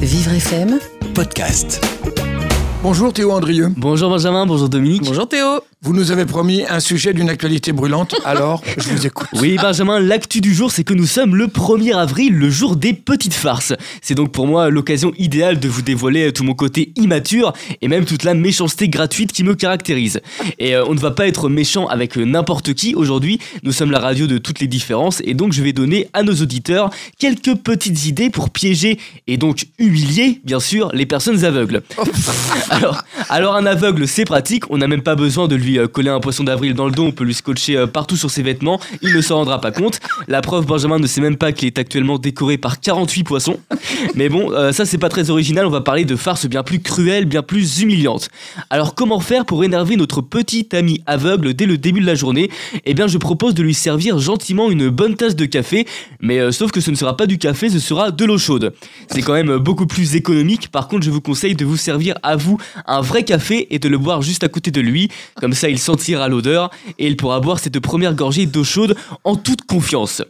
Vivre FM podcast. Bonjour Théo Andrieux. Bonjour Benjamin, bonjour Dominique. Bonjour Théo. Vous nous avez promis un sujet d'une actualité brûlante, alors je vous écoute. Oui Benjamin, l'actu du jour c'est que nous sommes le 1er avril, le jour des petites farces. C'est donc pour moi l'occasion idéale de vous dévoiler tout mon côté immature et même toute la méchanceté gratuite qui me caractérise. Et euh, on ne va pas être méchant avec n'importe qui aujourd'hui, nous sommes la radio de toutes les différences et donc je vais donner à nos auditeurs quelques petites idées pour piéger et donc humilier bien sûr les personnes aveugles. Alors, alors un aveugle c'est pratique, on n'a même pas besoin de lui euh, coller un poisson d'avril dans le dos, on peut lui scotcher euh, partout sur ses vêtements, il ne s'en rendra pas compte. La preuve, Benjamin ne sait même pas qu'il est actuellement décoré par 48 poissons. Mais bon, euh, ça c'est pas très original, on va parler de farces bien plus cruelles, bien plus humiliantes. Alors comment faire pour énerver notre petit ami aveugle dès le début de la journée? Eh bien je propose de lui servir gentiment une bonne tasse de café, mais sauf que ce ne sera pas du café, ce sera de l'eau chaude. C'est quand même beaucoup plus économique, par contre je vous conseille de vous servir à vous un vrai café et de le boire juste à côté de lui. Comme ça, il sentira l'odeur et il pourra boire cette première gorgée d'eau chaude en toute confiance.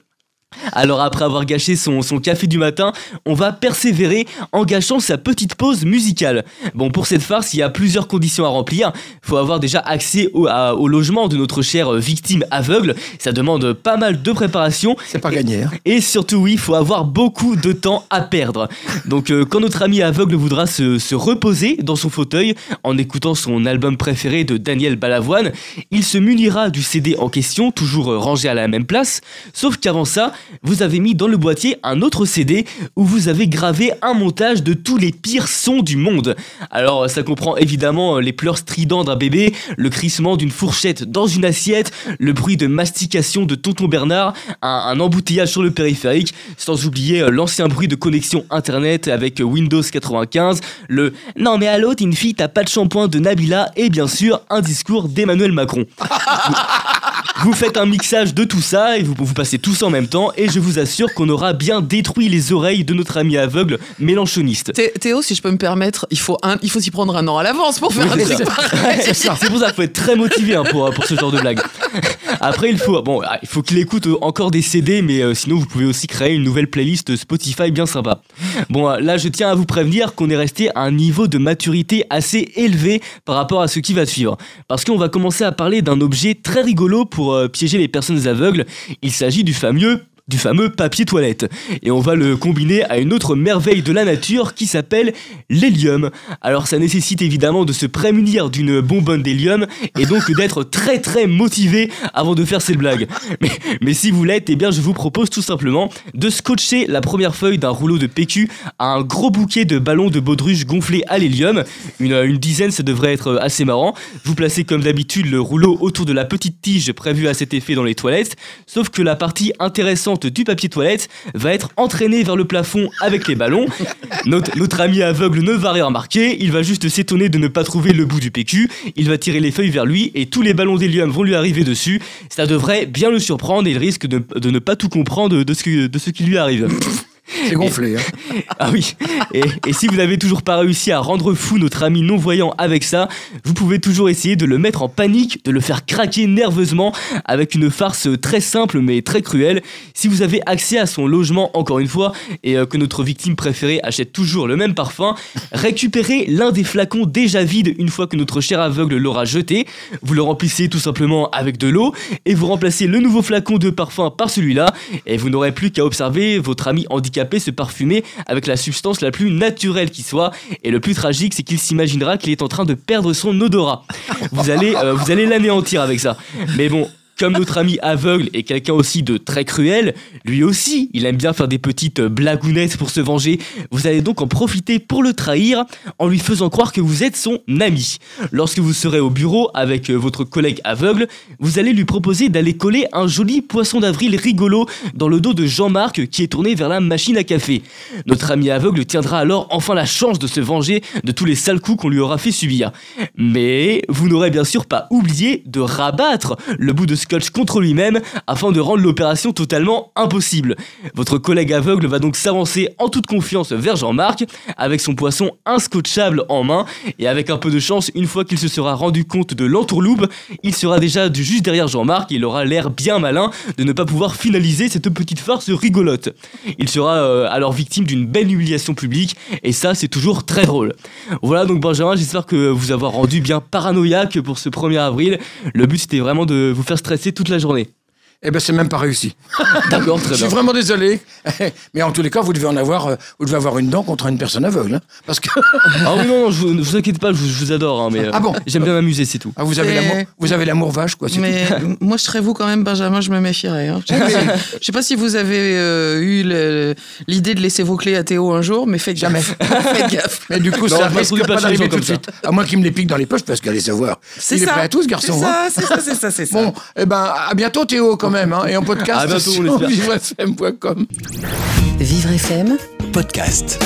Alors après avoir gâché son, son, café du matin, on va persévérer en gâchant sa petite pause musicale. Bon, pour cette farce, il y a plusieurs conditions à remplir. Il faut avoir déjà accès au, au, logement de notre chère victime aveugle. Ça demande pas mal de préparation. C'est pas gagné. Hein. Et surtout, oui, il faut avoir beaucoup de temps à perdre. Donc euh, quand notre ami aveugle voudra se, se, reposer dans son fauteuil en écoutant son album préféré de Daniel Balavoine, il se munira du CD en question, toujours rangé à la même place. Sauf qu'avant ça, vous avez mis dans le boîtier un autre CD où vous avez gravé un montage de tous les pires sons du monde. Alors ça comprend évidemment les pleurs stridents d'un bébé, le crissement d'une fourchette dans une assiette, le bruit de mastication de tonton Bernard, un, embouteillage sur le périphérique, sans oublier euh, l'ancien bruit de connexion internet avec Windows 95, le non mais allô t'es une fille t'as pas de shampoing de Nabila et bien sûr un discours d'Emmanuel Macron. Vous faites un mixage de tout ça et vous, vous passez tout ça en même temps et je vous assure qu'on aura bien détruit les oreilles de notre ami aveugle mélanchoniste. Théo, si je peux me permettre, il faut, un, il faut s'y prendre un an à l'avance pour faire oui, un truc C'est pour ça qu'il faut être très motivé hein, pour, pour ce genre de blague. Après, il faut, bon, il faut qu'il écoute encore des CD, mais euh, sinon vous pouvez aussi créer une nouvelle playlist Spotify bien sympa. Bon, là je tiens à vous prévenir qu'on est resté à un niveau de maturité assez élevé par rapport à ce qui va suivre. Parce qu'on va commencer à parler d'un objet très rigolo pour euh, piéger les personnes aveugles. Il s'agit du fameux du fameux papier toilette. Et on va le combiner à une autre merveille de la nature qui s'appelle l'hélium. Alors ça nécessite évidemment de se prémunir d'une bonbonne d'hélium et donc d'être très très motivé avant de faire cette blague. Mais, si vous l'êtes, eh bien je vous propose tout simplement de scotcher la première feuille d'un rouleau de PQ à un gros bouquet de ballons de baudruche gonflés à l'hélium. Une, une dizaine, ça devrait être assez marrant. Vous placez comme d'habitude le rouleau autour de la petite tige prévue à cet effet dans les toilettes, sauf que la partie intéressante du papier toilette va être entraîné vers le plafond avec les ballons. Notre, notre, ami aveugle ne va rien remarquer, il va juste s'étonner de ne pas trouver le bout du PQ, il va tirer les feuilles vers lui et tous les ballons d'hélium vont lui arriver dessus. Ça devrait bien le surprendre et il risque de, ne pas tout comprendre de ce, de ce qui lui arrive. C'est gonflé. Hein. ah oui. Et, et, si vous n'avez toujours pas réussi à rendre fou notre ami non-voyant avec ça, vous pouvez toujours essayer de le mettre en panique, de le faire craquer nerveusement avec une farce très simple mais très cruelle. Si vous avez accès à son logement, encore une fois, et euh, que notre victime préférée achète toujours le même parfum, récupérez l'un des flacons déjà vides une fois que notre cher aveugle l'aura jeté. Vous le remplissez tout simplement avec de l'eau et vous remplacez le nouveau flacon de parfum par celui-là et vous n'aurez plus qu'à observer votre ami handicapé se parfumer avec la substance la plus naturelle qui soit. Et le plus tragique, c'est qu'il s'imaginera qu'il est en train de perdre son odorat. Vous allez, euh, vous allez l'anéantir avec ça. Mais bon, comme notre ami aveugle est quelqu'un aussi de très cruel, lui aussi, il aime bien faire des petites blagounettes pour se venger. Vous allez donc en profiter pour le trahir en lui faisant croire que vous êtes son ami. Lorsque vous serez au bureau avec votre collègue aveugle, vous allez lui proposer d'aller coller un joli poisson d'avril rigolo dans le dos de Jean-Marc qui est tourné vers la machine à café. Notre ami aveugle tiendra alors enfin la chance de se venger de tous les sales coups qu'on lui aura fait subir. Mais vous n'aurez bien sûr pas oublié de rabattre le bout de ce contre lui-même afin de rendre l'opération totalement impossible. Votre collègue aveugle va donc s'avancer en toute confiance vers Jean-Marc avec son poisson inscotchable en main et avec un peu de chance, une fois qu'il se sera rendu compte de l'entourloupe, il sera déjà juste derrière Jean-Marc et il aura l'air bien malin de ne pas pouvoir finaliser cette petite farce rigolote. Il sera euh, alors victime d'une belle humiliation publique et ça c'est toujours très drôle. Voilà donc Benjamin, j'espère que vous avoir rendu bien paranoïaque pour ce 1er avril. Le but c'était vraiment de vous faire stresser toute la journée. Eh ben, c'est même pas réussi. D'accord, Je très suis bien. vraiment désolé. Mais en tous les cas, vous devez en avoir, euh, vous devez avoir une dent contre une personne aveugle. hein. Parce que Ah oui, non, non, je vous, ne vous inquiétez pas, je vous, je vous adore, hein, mais euh, Ah bon j'aime bien m'amuser, c'est tout. ah, vous avez l'amour, vous avez l'amour vache, quoi. c'est Mais moi, je serais vous quand même, Benjamin, je me méfierais. hein. Je sais pas si- je sais pas si vous avez euh, eu l'idée de laisser vos clés à Théo un jour, mais faites Jamais. gaffe. faites gaffe. Mais du coup, Non, ça risque pas pas d'arriver tout de suite. À moins qu'il me les pique dans les poches, parce qu'allez savoir. C'est Il est ça. prêt à tout, ce garçon. C'est ça, c'est ça, c'est ça, c'est ça. Bon, eh ben, à bientôt Théo quand même, hein, et en podcast À bientôt, on sur espère. vivrefm.com. Vivre FM podcast.